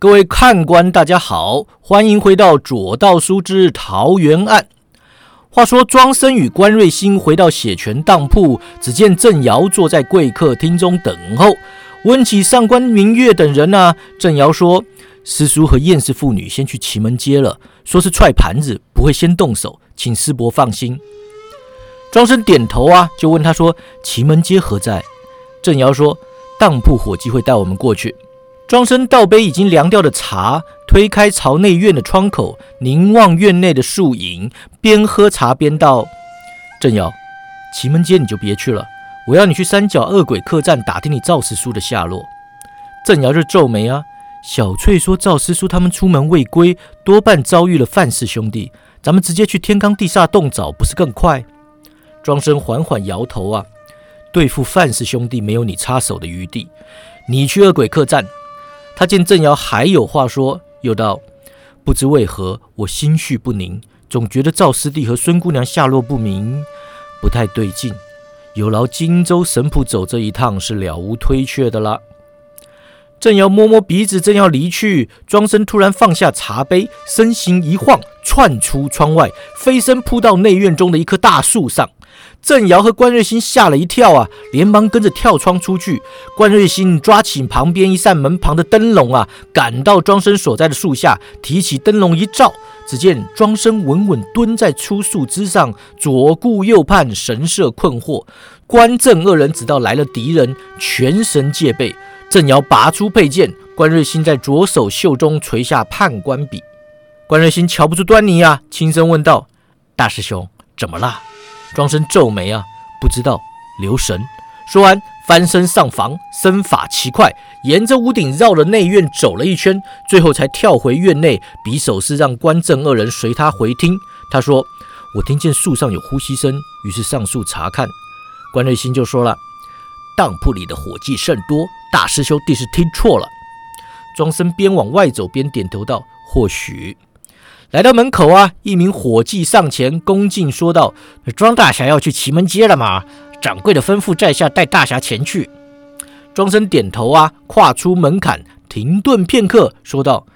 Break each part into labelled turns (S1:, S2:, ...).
S1: 各位看官，大家好，欢迎回到《左道书之桃园案》。话说庄生与关瑞兴回到血泉当铺，只见郑瑶坐在贵客厅中等候。问起上官明月等人啊，郑瑶说：“师叔和燕氏妇女先去奇门街了，说是踹盘子，不会先动手，请师伯放心。”庄生点头啊，就问他说：“奇门街何在？”郑瑶说：“当铺伙计会带我们过去。”庄生倒杯已经凉掉的茶，推开朝内院的窗口，凝望院内的树影，边喝茶边道：“郑瑶，奇门街你就别去了，我要你去三角恶鬼客栈打听你赵师叔的下落。”郑瑶就皱眉啊，小翠说赵师叔他们出门未归，多半遭遇了范氏兄弟，咱们直接去天罡地煞洞找，不是更快？庄生缓缓摇头啊，对付范氏兄弟没有你插手的余地，你去恶鬼客栈。他见郑瑶还有话说，又道：“不知为何，我心绪不宁，总觉得赵师弟和孙姑娘下落不明，不太对劲。有劳荆州神仆走这一趟，是了无推却的了。”郑瑶摸摸鼻子，正要离去，庄生突然放下茶杯，身形一晃，窜出窗外，飞身扑到内院中的一棵大树上。郑瑶和关瑞兴吓了一跳啊，连忙跟着跳窗出去。关瑞兴抓起旁边一扇门旁的灯笼啊，赶到庄生所在的树下，提起灯笼一照，只见庄生稳稳蹲在粗树枝上，左顾右盼，神色困惑。关郑二人知道来了敌人，全神戒备。郑瑶拔出佩剑，关瑞兴在左手袖中垂下判官笔。关瑞兴瞧不出端倪啊，轻声问道：“大师兄，怎么了？”庄生皱眉啊，不知道，留神。说完，翻身上房，身法奇快，沿着屋顶绕了内院走了一圈，最后才跳回院内，匕首是让关正二人随他回厅。他说：“我听见树上有呼吸声，于是上树查看。”关瑞兴就说了：“当铺里的伙计甚多，大师兄弟是听错了。”庄生边往外走边点头道：“或许。”来到门口啊，一名伙计上前恭敬说道：“庄大侠要去奇门街了吗？掌柜的吩咐在下带大侠前去。”庄生点头啊，跨出门槛，停顿片刻，说道：“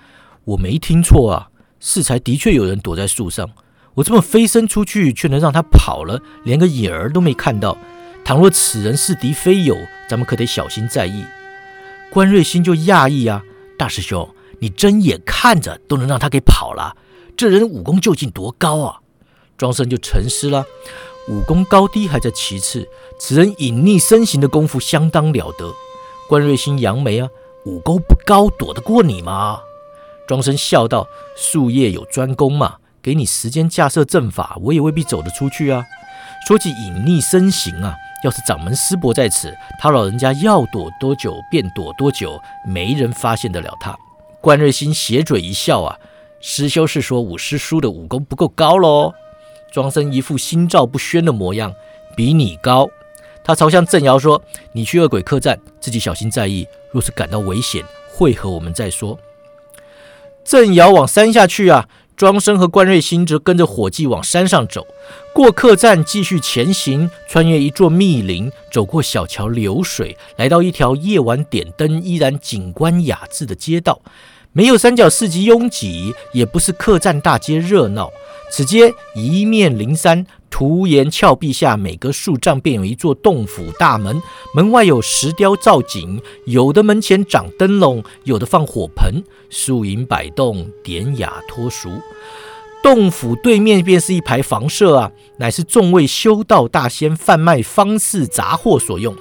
S1: 我没听错啊，适才的确有人躲在树上。我这么飞身出去，却能让他跑了，连个影儿都没看到。倘若此人是敌非友，咱们可得小心在意。”关瑞兴就讶异啊：“大师兄，你睁眼看着都能让他给跑了？”这人武功究竟多高啊？庄生就沉思了。武功高低还在其次，此人隐匿身形的功夫相当了得。关瑞兴扬眉啊，武功不高，躲得过你吗？庄生笑道：“术业有专攻嘛，给你时间架设阵法，我也未必走得出去啊。”说起隐匿身形啊，要是掌门师伯在此，他老人家要躲多久便躲多久，没人发现得了他。关瑞兴斜嘴一笑啊。师兄是说武师叔的武功不够高喽？庄生一副心照不宣的模样，比你高。他朝向郑瑶说：“你去恶鬼客栈，自己小心在意。若是感到危险，会和我们再说。”郑瑶往山下去啊，庄生和关瑞兴则跟着伙计往山上走。过客栈，继续前行，穿越一座密林，走过小桥流水，来到一条夜晚点灯依然景观雅致的街道。没有三角市集拥挤，也不是客栈大街热闹。此街一面临山，突岩峭壁下，每隔数丈便有一座洞府大门。门外有石雕造景，有的门前长灯笼，有的放火盆，树影摆动，典雅脱俗。洞府对面便是一排房舍啊，乃是众位修道大仙贩卖方式杂货所用。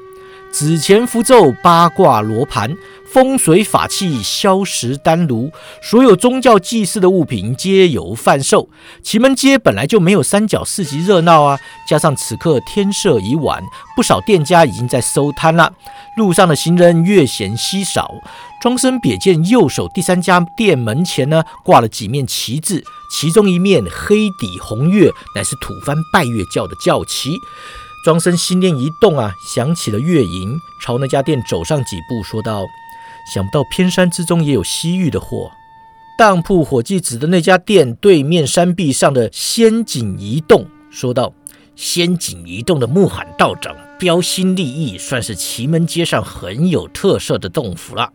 S1: 纸钱符咒、八卦罗盘、风水法器、消食丹炉，所有宗教祭祀的物品皆有贩售。奇门街本来就没有三角市集热闹啊，加上此刻天色已晚，不少店家已经在收摊了。路上的行人越显稀少。庄生瞥见右手第三家店门前呢，挂了几面旗帜，其中一面黑底红月，乃是土番拜月教的教旗。庄生心念一动啊，想起了月营，朝那家店走上几步，说道：“想不到偏山之中也有西域的货。”当铺伙计指的那家店对面山壁上的仙景一洞，说道：“仙景一洞的木罕道长标新立异，算是祁门街上很有特色的洞府了。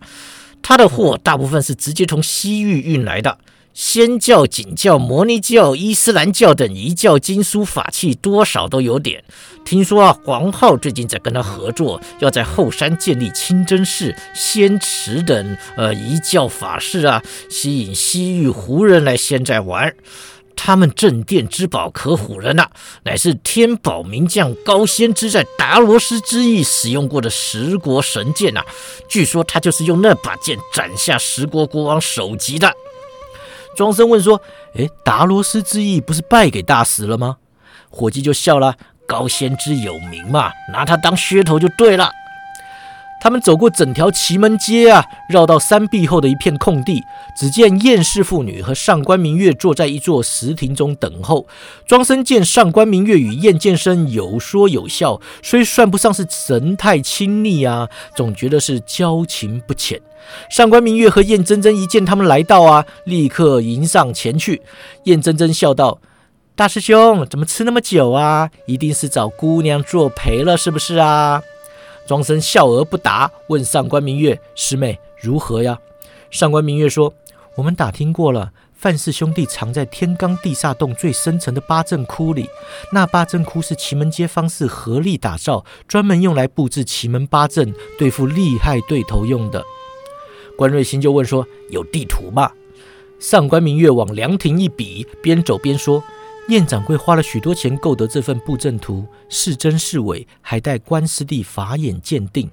S1: 他的货大部分是直接从西域运来的。仙教、景教、摩尼教、伊斯兰教等一教经书法器，多少都有点。听说啊，黄浩最近在跟他合作，要在后山建立清真寺、仙池等呃一教法事啊，吸引西域胡人来仙寨玩。他们镇店之宝可唬人呐，乃是天宝名将高仙芝在达罗斯之役使用过的十国神剑呐。据说他就是用那把剑斩下十国国王首级的。庄生问说：“诶，达罗斯之役不是败给大石了吗？”伙计就笑了：“高仙芝有名嘛，拿他当噱头就对了。”他们走过整条奇门街啊，绕到山壁后的一片空地，只见燕氏妇女和上官明月坐在一座石亭中等候。庄生见上官明月与燕剑生有说有笑，虽算不上是神态亲昵啊，总觉得是交情不浅。上官明月和燕真真一见他们来到啊，立刻迎上前去。燕真真笑道：“大师兄，怎么吃那么久啊？一定是找姑娘作陪了，是不是啊？”庄生笑而不答，问上官明月：“师妹如何呀？”上官明月说：“我们打听过了，范氏兄弟藏在天罡地煞洞最深层的八阵窟里。那八阵窟是奇门街方士合力打造，专门用来布置奇门八阵，对付厉害对头用的。”关瑞兴就问说：“有地图吗？”上官明月往凉亭一比，边走边说。燕掌柜花了许多钱购得这份布阵图，是真是伪，还待关师弟法眼鉴定。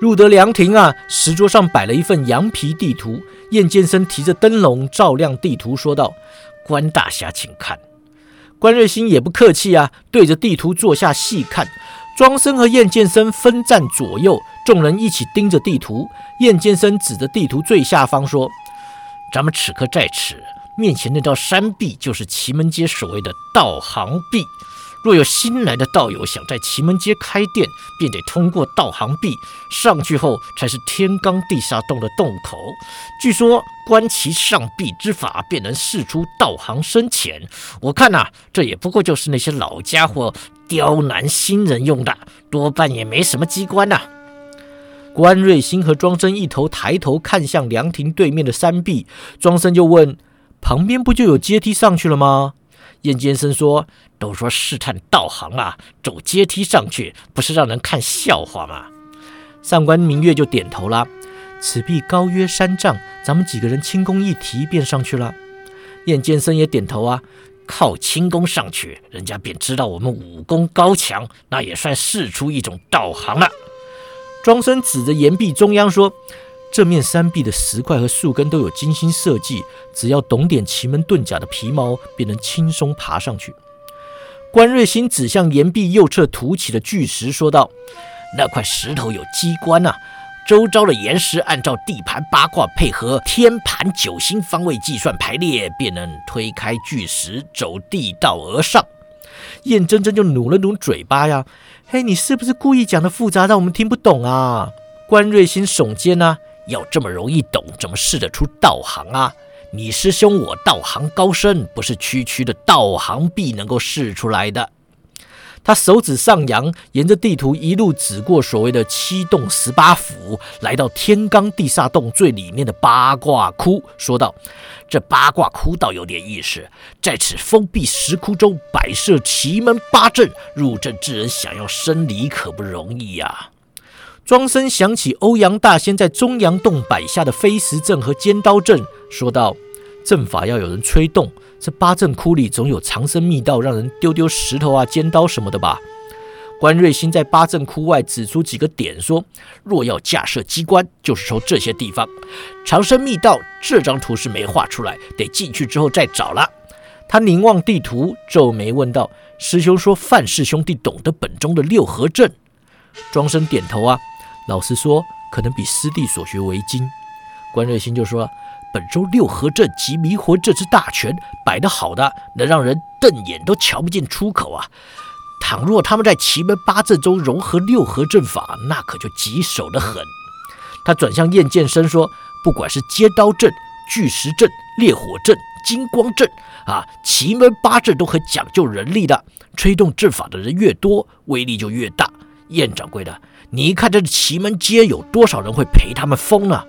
S1: 入得凉亭啊，石桌上摆了一份羊皮地图。燕剑生提着灯笼照亮地图，说道：“关大侠，请看。”关瑞兴也不客气啊，对着地图坐下细看。庄生和燕剑生分站左右，众人一起盯着地图。燕剑生指着地图最下方说：“咱们此刻在此。”面前那道山壁就是奇门街所谓的道行壁。若有新来的道友想在奇门街开店，便得通过道行壁上去后，才是天罡地煞洞的洞口。据说观其上壁之法，便能试出道行深浅。我看呐，这也不过就是那些老家伙刁难新人用的，多半也没什么机关呐。关瑞兴和庄生一头抬头看向凉亭对面的山壁，庄生就问。旁边不就有阶梯上去了吗？燕剑生说：“都说试探道行啊，走阶梯上去，不是让人看笑话吗？”上官明月就点头了。此壁高约三丈，咱们几个人轻功一提便上去了。燕剑生也点头啊，靠轻功上去，人家便知道我们武功高强，那也算试出一种道行了。庄生指着岩壁中央说。这面山壁的石块和树根都有精心设计，只要懂点奇门遁甲的皮毛，便能轻松爬上去。关瑞星指向岩壁右侧凸起的巨石，说道：“那块石头有机关呐，周遭的岩石按照地盘八卦配合天盘九星方位计算排列，便能推开巨石，走地道而上。”燕真真就努了努嘴巴呀：“嘿，你是不是故意讲的复杂，让我们听不懂啊？”关瑞星耸肩呐。要这么容易懂，怎么试得出道行啊？你师兄我道行高深，不是区区的道行壁能够试出来的。他手指上扬，沿着地图一路指过所谓的七洞十八府，来到天罡地煞洞最里面的八卦窟，说道：“这八卦窟倒有点意思，在此封闭石窟中摆设奇门八阵，入阵之人想要生离可不容易呀。”庄生想起欧阳大仙在中阳洞摆下的飞石阵和尖刀阵，说道：“阵法要有人催动，这八阵窟里总有藏身密道，让人丢丢石头啊、尖刀什么的吧？”关瑞兴在八阵窟外指出几个点，说：“若要架设机关，就是从这些地方。藏身密道这张图是没画出来，得进去之后再找了。”他凝望地图，皱眉问道：“师兄说范氏兄弟懂得本中的六合阵？”庄生点头啊。老实说，可能比师弟所学为精。关瑞兴就说：“本周六合阵及迷魂这支大拳摆得好的，能让人瞪眼都瞧不见出口啊！倘若他们在奇门八阵中融合六合阵法，那可就棘手的很。”他转向燕剑生说：“不管是接刀阵、巨石阵、烈火阵、金光阵啊，奇门八阵都很讲究人力的，吹动阵法的人越多，威力就越大。燕掌柜的。”你一看这奇门街有多少人会陪他们疯呢？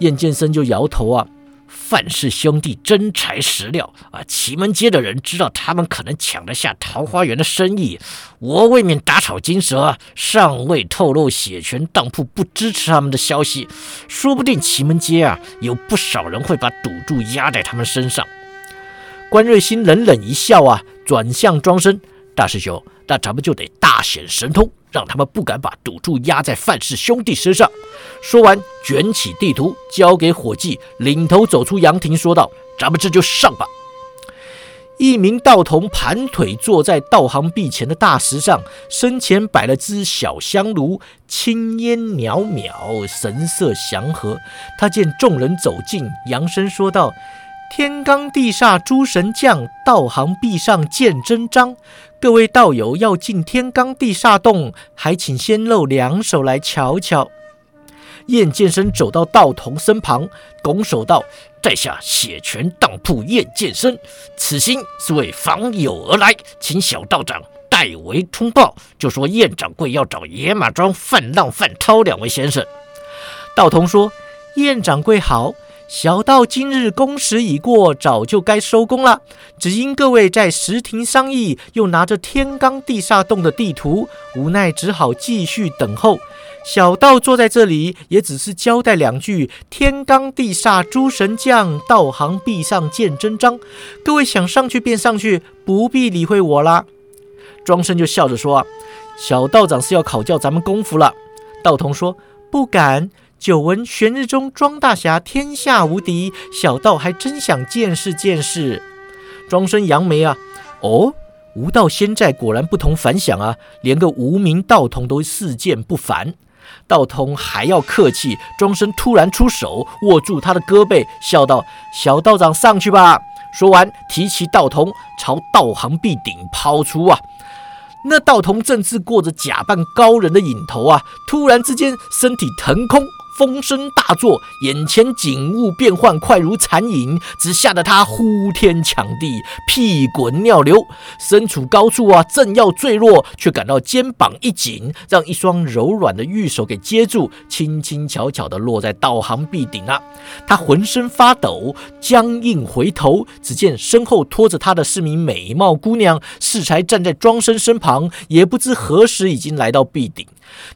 S1: 燕剑生就摇头啊。范氏兄弟真材实料啊！奇门街的人知道他们可能抢得下桃花源的生意，我未免打草惊蛇，尚未透露血泉当铺不支持他们的消息，说不定奇门街啊有不少人会把赌注压在他们身上。关瑞兴冷冷一笑啊，转向庄生大师兄，那咱们就得大显神通。让他们不敢把赌注压在范氏兄弟身上。说完，卷起地图交给伙计，领头走出阳亭，说道：“咱们这就上吧。”一名道童盘腿坐在道行壁前的大石上，身前摆了只小香炉，青烟袅袅，神色祥和。他见众人走近，扬声说道。天罡地煞诸神将，道行壁上见真章。各位道友要进天罡地煞洞，还请先露两手来瞧瞧。燕剑生走到道童身旁，拱手道：“在下血泉当铺燕剑生，此行是为访友而来，请小道长代为通报，就说燕掌柜要找野马庄范浪、范涛两位先生。”道童说：“燕掌柜好。”小道今日工时已过，早就该收工了。只因各位在石亭商议，又拿着天罡地煞洞的地图，无奈只好继续等候。小道坐在这里，也只是交代两句：天罡地煞诸神将，道行壁上见真章。各位想上去便上去，不必理会我啦。庄生就笑着说：“小道长是要考教咱们功夫了。”道童说：“不敢。”久闻玄日中庄大侠天下无敌，小道还真想见识见识。庄生扬眉啊，哦，无道仙寨果然不同凡响啊，连个无名道童都事件不凡。道童还要客气，庄生突然出手握住他的胳膊，笑道：“小道长上去吧。”说完，提起道童朝道行壁顶抛出啊。那道童正是过着假扮高人的瘾头啊，突然之间身体腾空。风声大作，眼前景物变幻，快如残影，只吓得他呼天抢地，屁滚尿流。身处高处啊，正要坠落，却感到肩膀一紧，让一双柔软的玉手给接住，轻轻巧巧地落在道行壁顶啊。他浑身发抖，僵硬回头，只见身后拖着他的是名美貌姑娘，适才站在庄生身旁，也不知何时已经来到壁顶。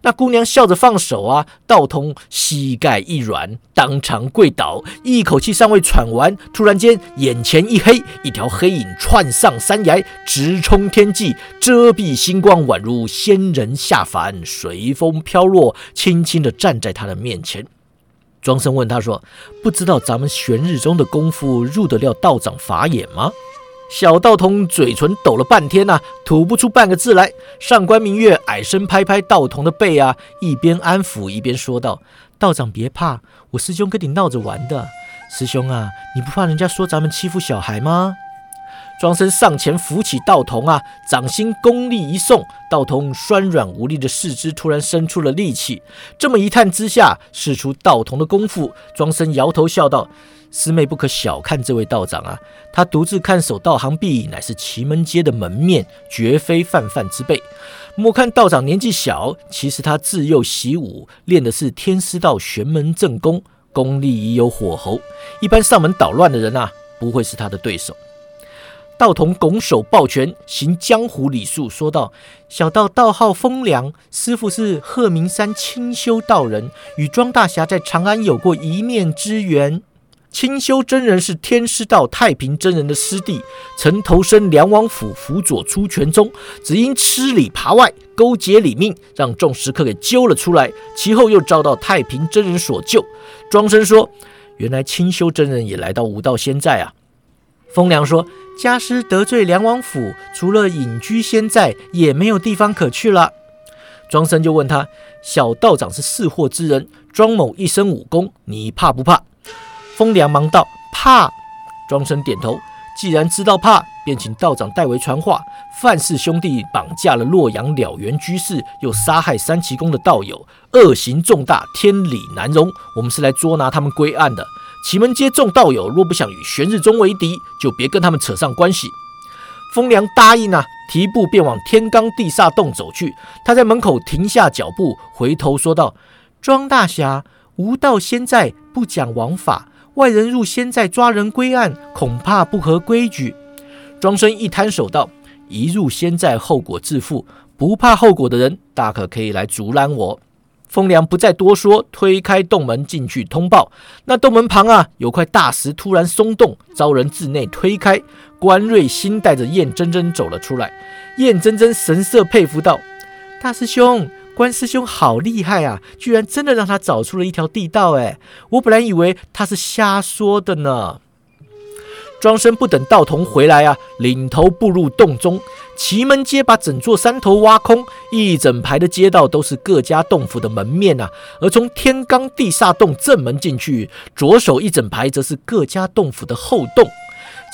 S1: 那姑娘笑着放手啊，道童膝盖一软，当场跪倒，一口气尚未喘完，突然间眼前一黑，一条黑影窜上山崖，直冲天际，遮蔽星光，宛如仙人下凡，随风飘落，轻轻地站在他的面前。庄生问他说：“不知道咱们玄日中的功夫入得了道长法眼吗？”小道童嘴唇抖了半天呐，吐不出半个字来。上官明月矮身拍拍道童的背啊，一边安抚一边说道：“道长别怕，我师兄跟你闹着玩的。师兄啊，你不怕人家说咱们欺负小孩吗？”庄生上前扶起道童啊，掌心功力一送，道童酸软无力的四肢突然生出了力气。这么一探之下，试出道童的功夫。庄生摇头笑道。师妹不可小看这位道长啊，他独自看守道行壁，乃是奇门街的门面，绝非泛泛之辈。莫看道长年纪小，其实他自幼习武，练的是天师道玄门正功，功力已有火候。一般上门捣乱的人啊，不会是他的对手。道童拱手抱拳，行江湖礼数，说道：“小道道号风凉，师傅是鹤鸣山清修道人，与庄大侠在长安有过一面之缘。”清修真人是天师道太平真人的师弟，曾投身梁王府辅佐出拳中，只因吃里扒外，勾结李命，让众食客给揪了出来。其后又遭到太平真人所救。庄生说：“原来清修真人也来到武道仙寨啊。”风凉说：“家师得罪梁王府，除了隐居仙寨，也没有地方可去了。”庄生就问他：“小道长是识货之人，庄某一身武功，你怕不怕？”风凉忙道：“怕。”庄生点头。既然知道怕，便请道长代为传话。范氏兄弟绑架了洛阳了缘居士，又杀害三奇宫的道友，恶行重大，天理难容。我们是来捉拿他们归案的。奇门街众道友若不想与玄日宗为敌，就别跟他们扯上关系。风良答应啊，提步便往天罡地煞洞走去。他在门口停下脚步，回头说道：“庄大侠。”无道仙在，不讲王法。外人入仙寨抓人归案，恐怕不合规矩。”庄生一摊手道：“一入仙寨，后果自负。不怕后果的人，大可可以来阻拦我。”风凉不再多说，推开洞门进去通报。那洞门旁啊，有块大石突然松动，遭人自内推开。关瑞新带着燕真真走了出来。燕真真神色佩服道：“大师兄，关师兄好厉害啊！居然真的让他找出了一条地道。哎，我本来以为他是瞎说的呢。”庄生不等道童回来啊，领头步入洞中。奇门街把整座山头挖空，一整排的街道都是各家洞府的门面啊。而从天罡地煞洞正门进去，左手一整排则是各家洞府的后洞。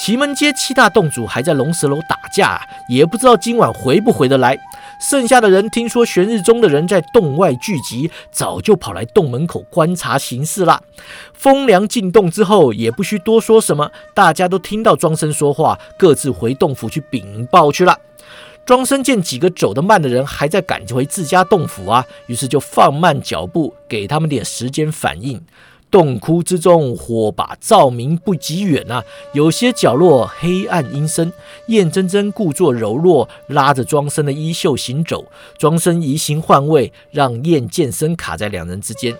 S1: 奇门街七大洞主还在龙蛇楼打架，也不知道今晚回不回得来。剩下的人听说玄日宗的人在洞外聚集，早就跑来洞门口观察形势了。风凉进洞之后，也不需多说什么，大家都听到庄生说话，各自回洞府去禀报去了。庄生见几个走得慢的人还在赶回自家洞府啊，于是就放慢脚步，给他们点时间反应。洞窟之中，火把照明不及远啊，有些角落黑暗阴森。燕真真故作柔弱，拉着庄生的衣袖行走。庄生移形换位，让燕剑生卡在两人之间。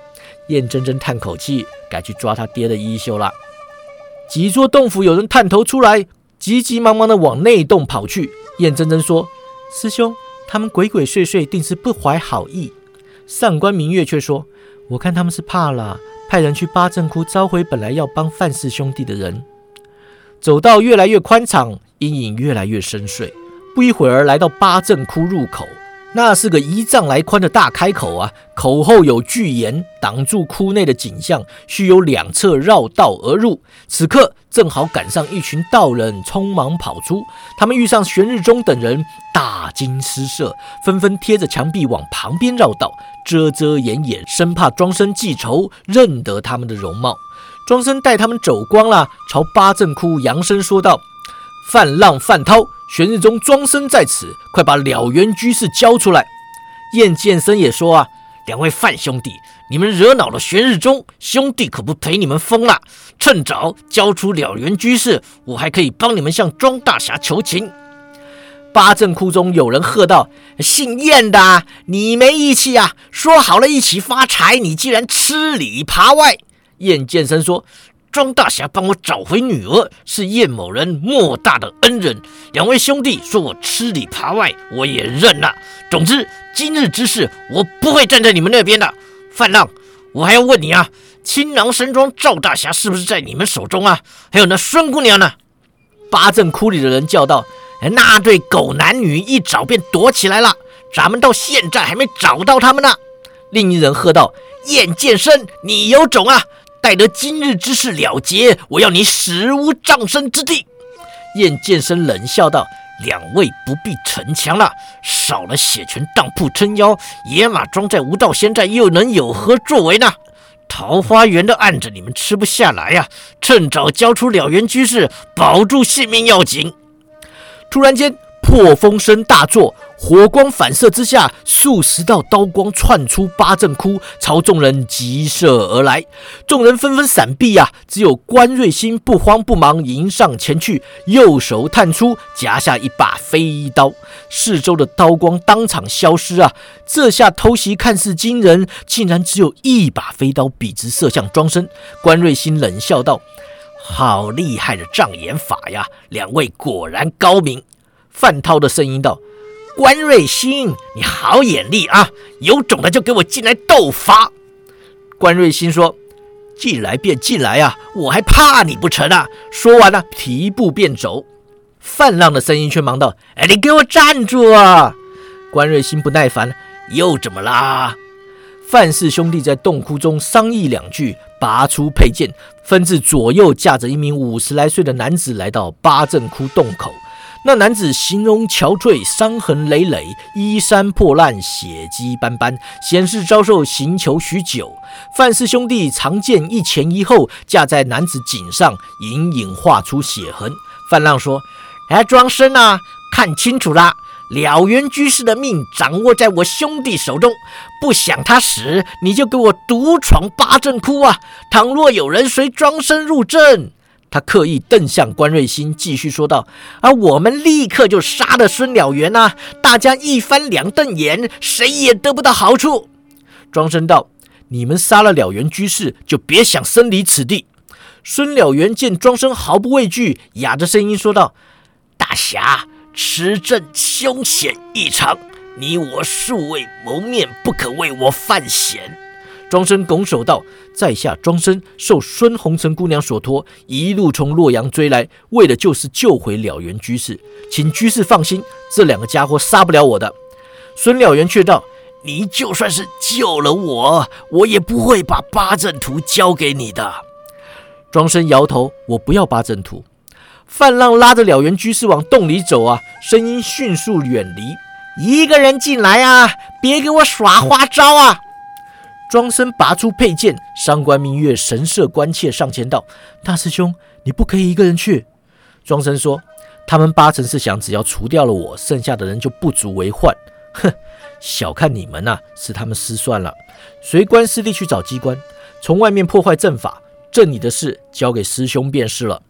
S1: 燕真真叹口气，改去抓他爹的衣袖了。几座洞府有人探头出来，急急忙忙的往内洞跑去。燕真真说：“师兄，他们鬼鬼祟祟，定是不怀好意。”上官明月却说：“我看他们是怕了。”派人去八阵窟召回本来要帮范氏兄弟的人，走道越来越宽敞，阴影越来越深邃。不一会儿，来到八阵窟入口，那是个一丈来宽的大开口啊，口后有巨岩挡住窟内的景象，需由两侧绕道而入。此刻正好赶上一群道人匆忙跑出，他们遇上玄日宗等人，大惊失色，纷纷贴着墙壁往旁边绕道。遮遮掩掩，生怕庄生记仇，认得他们的容貌。庄生带他们走光了，朝八阵窟扬声说道：“范浪、范涛，玄日宗庄生在此，快把了缘居士交出来。”燕剑生也说：“啊，两位范兄弟，你们惹恼了玄日宗，兄弟可不陪你们疯了。趁早交出了缘居士，我还可以帮你们向庄大侠求情。”八阵窟中有人喝道：“姓燕的，你没义气啊！说好了一起发财，你竟然吃里扒外。”燕剑生说：“庄大侠帮我找回女儿，是燕某人莫大的恩人。两位兄弟说我吃里扒外，我也认了。总之，今日之事，我不会站在你们那边的。范浪，我还要问你啊，青囊山庄赵大侠是不是在你们手中啊？还有那孙姑娘呢？”八阵窟里的人叫道。那对狗男女一早便躲起来了，咱们到现在还没找到他们呢。另一人喝道：“燕剑生，你有种啊！待得今日之事了结，我要你死无葬身之地。”燕剑生冷笑道：“两位不必逞强了，少了血泉当铺撑腰，野马庄在无道仙寨又能有何作为呢？桃花源的案子你们吃不下来呀，趁早交出了缘居士，保住性命要紧。”突然间，破风声大作，火光反射之下，数十道刀光窜出八阵窟，朝众人急射而来。众人纷纷闪避呀，只有关瑞星不慌不忙迎上前去，右手探出，夹下一把飞刀。四周的刀光当场消失啊！这下偷袭看似惊人，竟然只有一把飞刀笔直射向庄生。关瑞星冷笑道。好厉害的障眼法呀！两位果然高明。范涛的声音道：“关瑞星，你好眼力啊！有种的就给我进来斗法。”关瑞星说：“进来便进来啊，我还怕你不成啊？”说完了，提步便走。范浪的声音却忙道：“哎，你给我站住啊！”关瑞星不耐烦：“又怎么啦？”范氏兄弟在洞窟中商议两句，拔出佩剑，分至左右架着一名五十来岁的男子来到八阵窟洞口。那男子形容憔悴，伤痕累累，衣衫破烂，血迹斑斑，显示遭受刑求许久。范氏兄弟长剑一前一后架在男子颈上，隐隐画出血痕。范浪说：“哎，庄生啊，看清楚了。”了原居士的命掌握在我兄弟手中，不想他死，你就给我独闯八阵窟啊！倘若有人随庄生入阵，他刻意瞪向关瑞兴，继续说道：“而我们立刻就杀了孙了元啊！大家一翻两瞪眼，谁也得不到好处。”庄生道：“你们杀了了元居士，就别想生离此地。”孙了元见庄生毫不畏惧，哑着声音说道：“大侠。”此阵凶险异常，你我素未谋面，不可为我犯险。庄生拱手道：“在下庄生受孙红尘姑娘所托，一路从洛阳追来，为的就是救回了元居士。请居士放心，这两个家伙杀不了我的。”孙了元却道：“你就算是救了我，我也不会把八阵图交给你的。”庄生摇头：“我不要八阵图。”范浪拉着了元居士往洞里走啊，声音迅速远离。一个人进来啊，别给我耍花招啊！庄生拔出佩剑，上官明月神色关切上前道：“大师兄，你不可以一个人去。”庄生说：“他们八成是想，只要除掉了我，剩下的人就不足为患。哼，小看你们呐，是他们失算了。随关师弟去找机关，从外面破坏阵法，阵里的事交给师兄便是了。”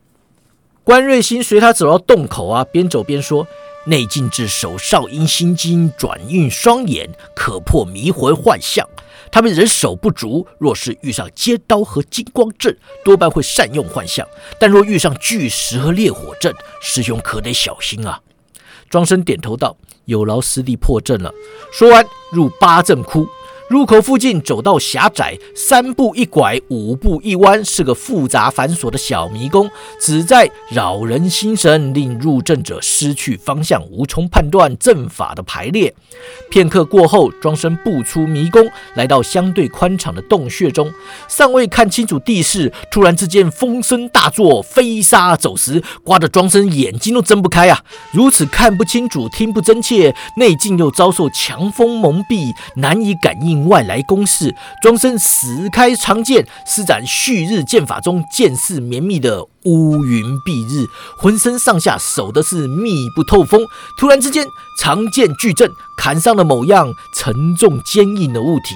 S1: 关瑞兴随他走到洞口啊，边走边说：“内劲至手少阴心经，转运双眼，可破迷魂幻象。他们人手不足，若是遇上接刀和金光阵，多半会善用幻象；但若遇上巨石和烈火阵，师兄可得小心啊。”庄生点头道：“有劳师弟破阵了。”说完，入八阵窟。入口附近走道狭窄，三步一拐，五步一弯，是个复杂繁琐的小迷宫，旨在扰人心神，令入阵者失去方向，无从判断阵法的排列。片刻过后，庄生步出迷宫，来到相对宽敞的洞穴中，尚未看清楚地势，突然之间风声大作，飞沙走石，刮得庄生眼睛都睁不开啊！如此看不清楚，听不真切，内境又遭受强风蒙蔽，难以感应。外来攻势，庄生死开长剑，施展旭日剑法中剑势绵密的。乌云蔽日，浑身上下守的是密不透风。突然之间，长剑巨震，砍上了某样沉重坚硬的物体。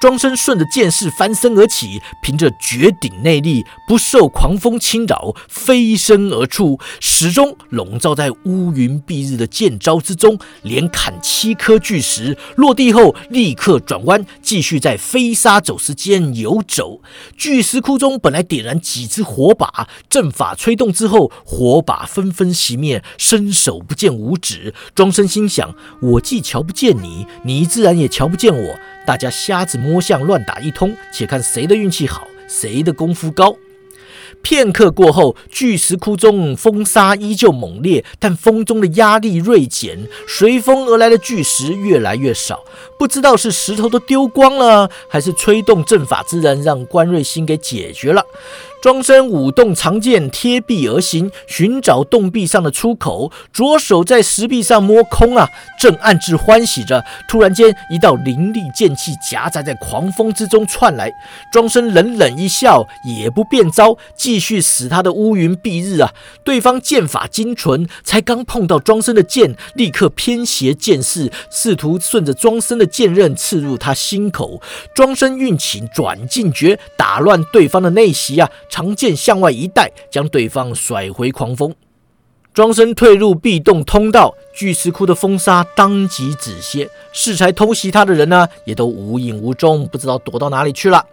S1: 庄生顺着剑势翻身而起，凭着绝顶内力，不受狂风侵扰，飞身而出，始终笼罩在乌云蔽日的剑招之中，连砍七颗巨石。落地后，立刻转弯，继续在飞沙走石间游走。巨石窟中本来点燃几支火把，正。阵法吹动之后，火把纷纷熄灭，伸手不见五指。庄生心想：我既瞧不见你，你自然也瞧不见我。大家瞎子摸象，乱打一通，且看谁的运气好，谁的功夫高。片刻过后，巨石窟中风沙依旧猛烈，但风中的压力锐减，随风而来的巨石越来越少。不知道是石头都丢光了，还是吹动阵法之人让关瑞星给解决了。庄生舞动长剑，贴壁而行，寻找洞壁上的出口。左手在石壁上摸空啊，正暗自欢喜着。突然间，一道凌厉剑气夹杂在狂风之中窜来。庄生冷冷一笑，也不变招，继续使他的乌云蔽日啊。对方剑法精纯，才刚碰到庄生的剑，立刻偏斜剑势，试图顺着庄生的剑刃刺入他心口。庄生运起转进诀，打乱对方的内袭啊。长剑向外一带，将对方甩回狂风。庄生退入壁洞通道，巨石窟的风沙当即止歇。适才偷袭他的人呢，也都无影无踪，不知道躲到哪里去了。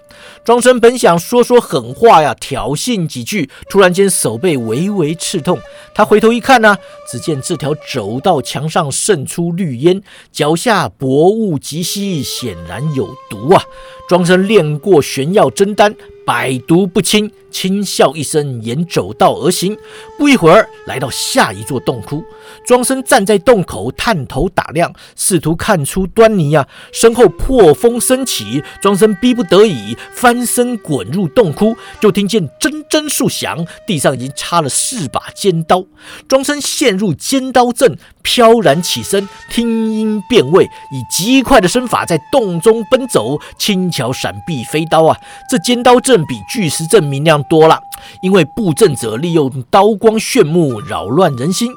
S1: 庄生本想说说狠话呀，挑衅几句，突然间手背微微刺痛。他回头一看呢，只见这条走道墙上渗出绿烟，脚下薄雾极稀，显然有毒啊！庄生练过玄药真丹。百毒不侵，轻笑一声，沿走道而行。不一会儿，来到下一座洞窟。庄生站在洞口，探头打量，试图看出端倪啊。身后破风升起，庄生逼不得已翻身滚入洞窟，就听见铮铮数响，地上已经插了四把尖刀。庄生陷入尖刀阵，飘然起身，听音辨位，以极快的身法在洞中奔走，轻巧闪避飞刀啊。这尖刀阵。比巨石阵明亮多了，因为布阵者利用刀光炫目，扰乱人心。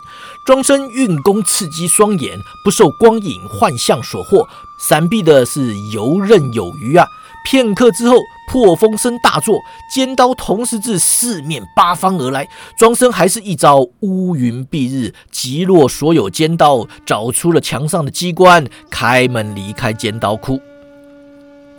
S1: 庄生运功刺激双眼，不受光影幻象所惑，闪避的是游刃有余啊！片刻之后，破风声大作，尖刀同时自四面八方而来。庄生还是一招乌云蔽日，击落所有尖刀，找出了墙上的机关，开门离开尖刀窟。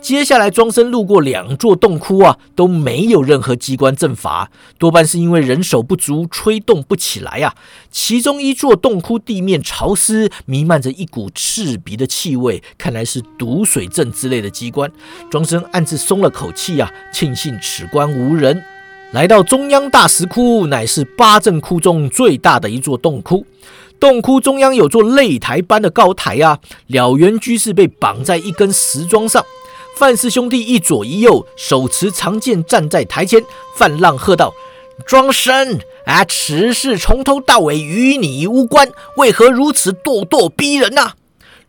S1: 接下来，庄生路过两座洞窟啊，都没有任何机关阵法，多半是因为人手不足，吹动不起来啊。其中一座洞窟地面潮湿，弥漫着一股刺鼻的气味，看来是毒水阵之类的机关。庄生暗自松了口气啊，庆幸此关无人。来到中央大石窟，乃是八阵窟中最大的一座洞窟。洞窟中央有座擂台般的高台啊，了缘居士被绑在一根石桩上。范氏兄弟一左一右，手持长剑站在台前。范浪喝道：“庄生啊，此事从头到尾与你无关，为何如此咄咄逼人呐？”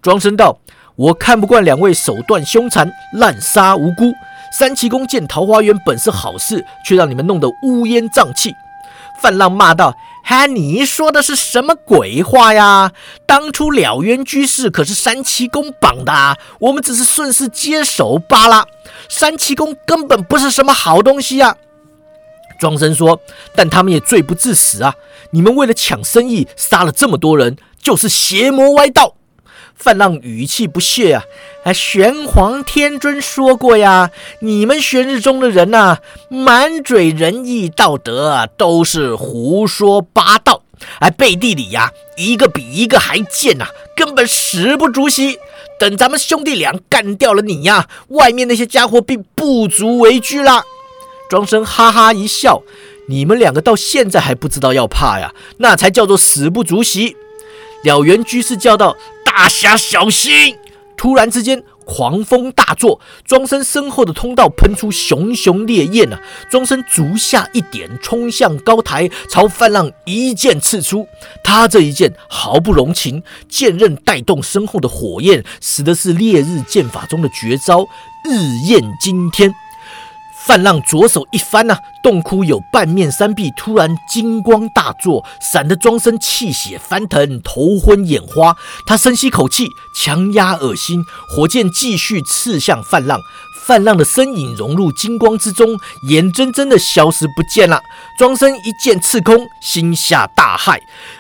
S1: 庄生道：“我看不惯两位手段凶残，滥杀无辜。三奇公建桃花源本是好事，却让你们弄得乌烟瘴气。”范浪骂道。哈！你说的是什么鬼话呀？当初了渊居士可是三奇公绑的，啊我们只是顺势接手罢了。三奇公根本不是什么好东西啊！庄生说：“但他们也罪不至死啊！你们为了抢生意杀了这么多人，就是邪魔歪道。”范浪语气不屑啊！哎，玄黄天尊说过呀，你们玄日宗的人呐，满嘴仁义道德啊，都是胡说八道。哎，背地里呀，一个比一个还贱呐，根本死不足惜。等咱们兄弟俩干掉了你呀，外面那些家伙便不足为惧了。庄生哈哈一笑：“你们两个到现在还不知道要怕呀？那才叫做死不足惜。”了缘居士叫道。大侠小心！突然之间，狂风大作，庄生身后的通道喷出熊熊烈焰啊！庄生足下一点，冲向高台，朝范浪一剑刺出。他这一剑毫不容情，剑刃带动身后的火焰，使的是烈日剑法中的绝招日焰惊天。范浪左手一翻呐，洞窟有半面山壁突然金光大作，闪得庄生气血翻腾，头昏眼花。他深吸口气，强压恶心，火箭继续刺向范浪。泛浪的身影融入金光之中，眼睁睁的消失不见了。庄生一剑刺空，心下大骇，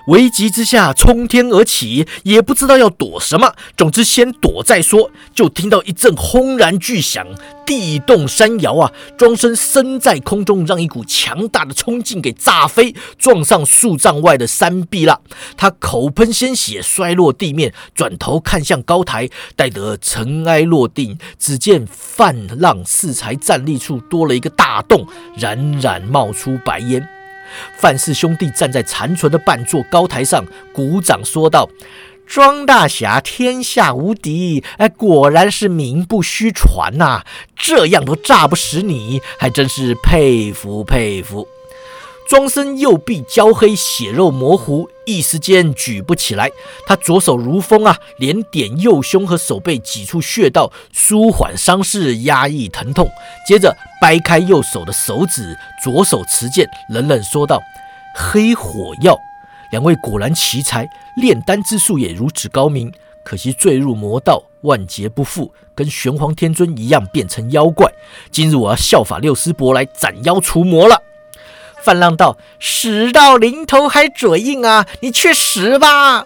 S1: 危急之下冲天而起，也不知道要躲什么。总之先躲再说。就听到一阵轰然巨响，地动山摇啊！庄生身在空中，让一股强大的冲劲给炸飞，撞上数丈外的山壁了。他口喷鲜血，摔落地面，转头看向高台，待得尘埃落定，只见范。让四才站立处多了一个大洞，冉冉冒出白烟。范氏兄弟站在残存的半座高台上，鼓掌说道：“庄大侠天下无敌，哎，果然是名不虚传呐！这样都炸不死你，还真是佩服佩服。”庄生右臂焦黑，血肉模糊，一时间举不起来。他左手如风啊，连点右胸和手背几处穴道，舒缓伤势，压抑疼痛。接着掰开右手的手指，左手持剑，冷冷说道：“黑火药，两位果然奇才，炼丹之术也如此高明。可惜坠入魔道，万劫不复，跟玄黄天尊一样变成妖怪。今日我要效法六师伯来斩妖除魔了。”范浪道：“死到临头还嘴硬啊！你去死吧！”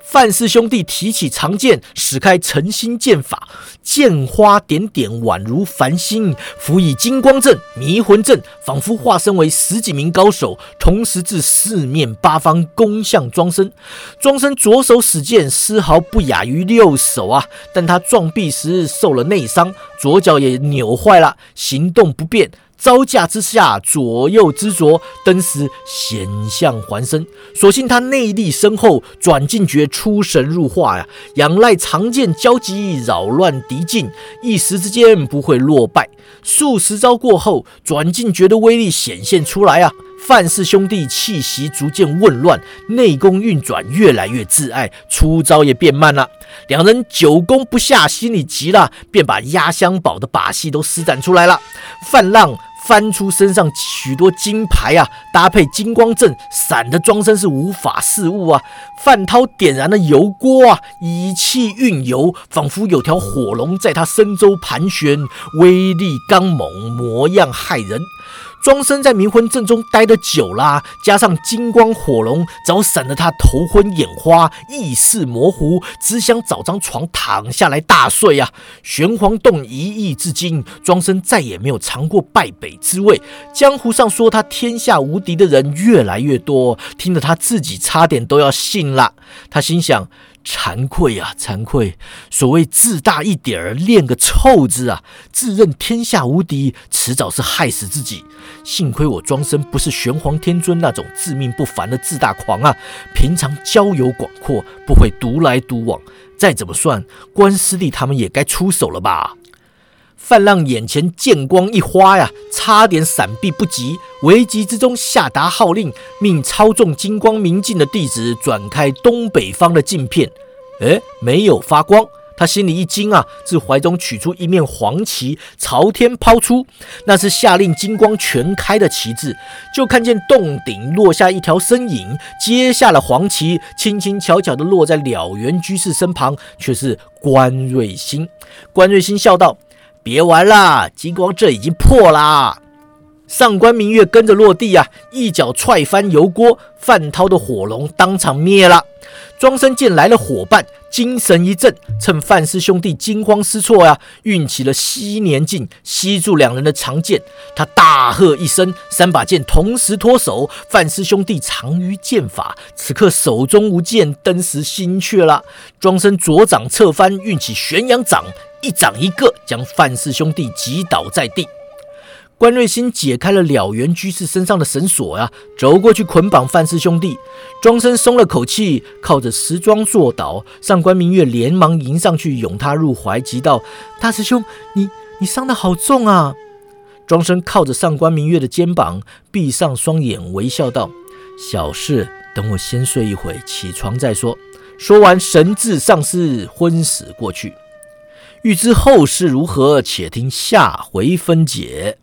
S1: 范氏兄弟提起长剑，使开诚心剑法，剑花点点，宛如繁星，辅以金光阵、迷魂阵，仿佛化身为十几名高手，同时自四面八方攻向庄生。庄生左手使剑，丝毫不亚于右手啊！但他撞壁时受了内伤，左脚也扭坏了，行动不便。招架之下，左右之着，登时险象环生。所幸他内力深厚，转进诀出神入化呀，仰赖长剑交击，扰乱敌境，一时之间不会落败。数十招过后，转进诀的威力显现出来啊！范氏兄弟气息逐渐紊乱，内功运转越来越自爱，出招也变慢了。两人久攻不下，心里急了，便把压箱宝的把戏都施展出来了。范浪。翻出身上许多金牌啊，搭配金光阵，闪的装身是无法视物啊。范涛点燃了油锅啊，以气运油，仿佛有条火龙在他身周盘旋，威力刚猛，模样骇人。庄生在冥婚阵中待得久啦，加上金光火龙早闪得他头昏眼花，意识模糊，只想找张床躺下来大睡啊！玄黄洞一役至今，庄生再也没有尝过败北滋味。江湖上说他天下无敌的人越来越多，听得他自己差点都要信了。他心想。惭愧啊，惭愧！所谓自大一点儿，练个臭字啊！自认天下无敌，迟早是害死自己。幸亏我庄生不是玄黄天尊那种自命不凡的自大狂啊，平常交友广阔，不会独来独往。再怎么算，关师弟他们也该出手了吧？范浪眼前剑光一花呀，差点闪避不及，危急之中下达号令，命操纵金光明镜的弟子转开东北方的镜片。哎，没有发光，他心里一惊啊，自怀中取出一面黄旗，朝天抛出，那是下令金光全开的旗帜。就看见洞顶落下一条身影，接下了黄旗，轻轻巧巧地落在了原居士身旁，却是关瑞星。关瑞星笑道。别玩了，金光阵已经破啦！上官明月跟着落地啊，一脚踹翻油锅，范涛的火龙当场灭了。庄生见来了伙伴，精神一振，趁范氏兄弟惊慌失措呀，运起了吸年劲，吸住两人的长剑。他大喝一声，三把剑同时脱手。范氏兄弟长于剑法，此刻手中无剑，登时心怯了。庄生左掌侧翻，运起玄阳掌。一掌一个，将范氏兄弟击倒在地。关瑞星解开了了缘居士身上的绳索呀，走过去捆绑范氏兄弟。庄生松了口气，靠着石桩坐倒。上官明月连忙迎上去，拥他入怀，急道：“大师兄，你你伤得好重啊！”庄生靠着上官明月的肩膀，闭上双眼，微笑道：“小事，等我先睡一会，起床再说。”说完，神智丧失，昏死过去。欲知后事如何，且听下回分解。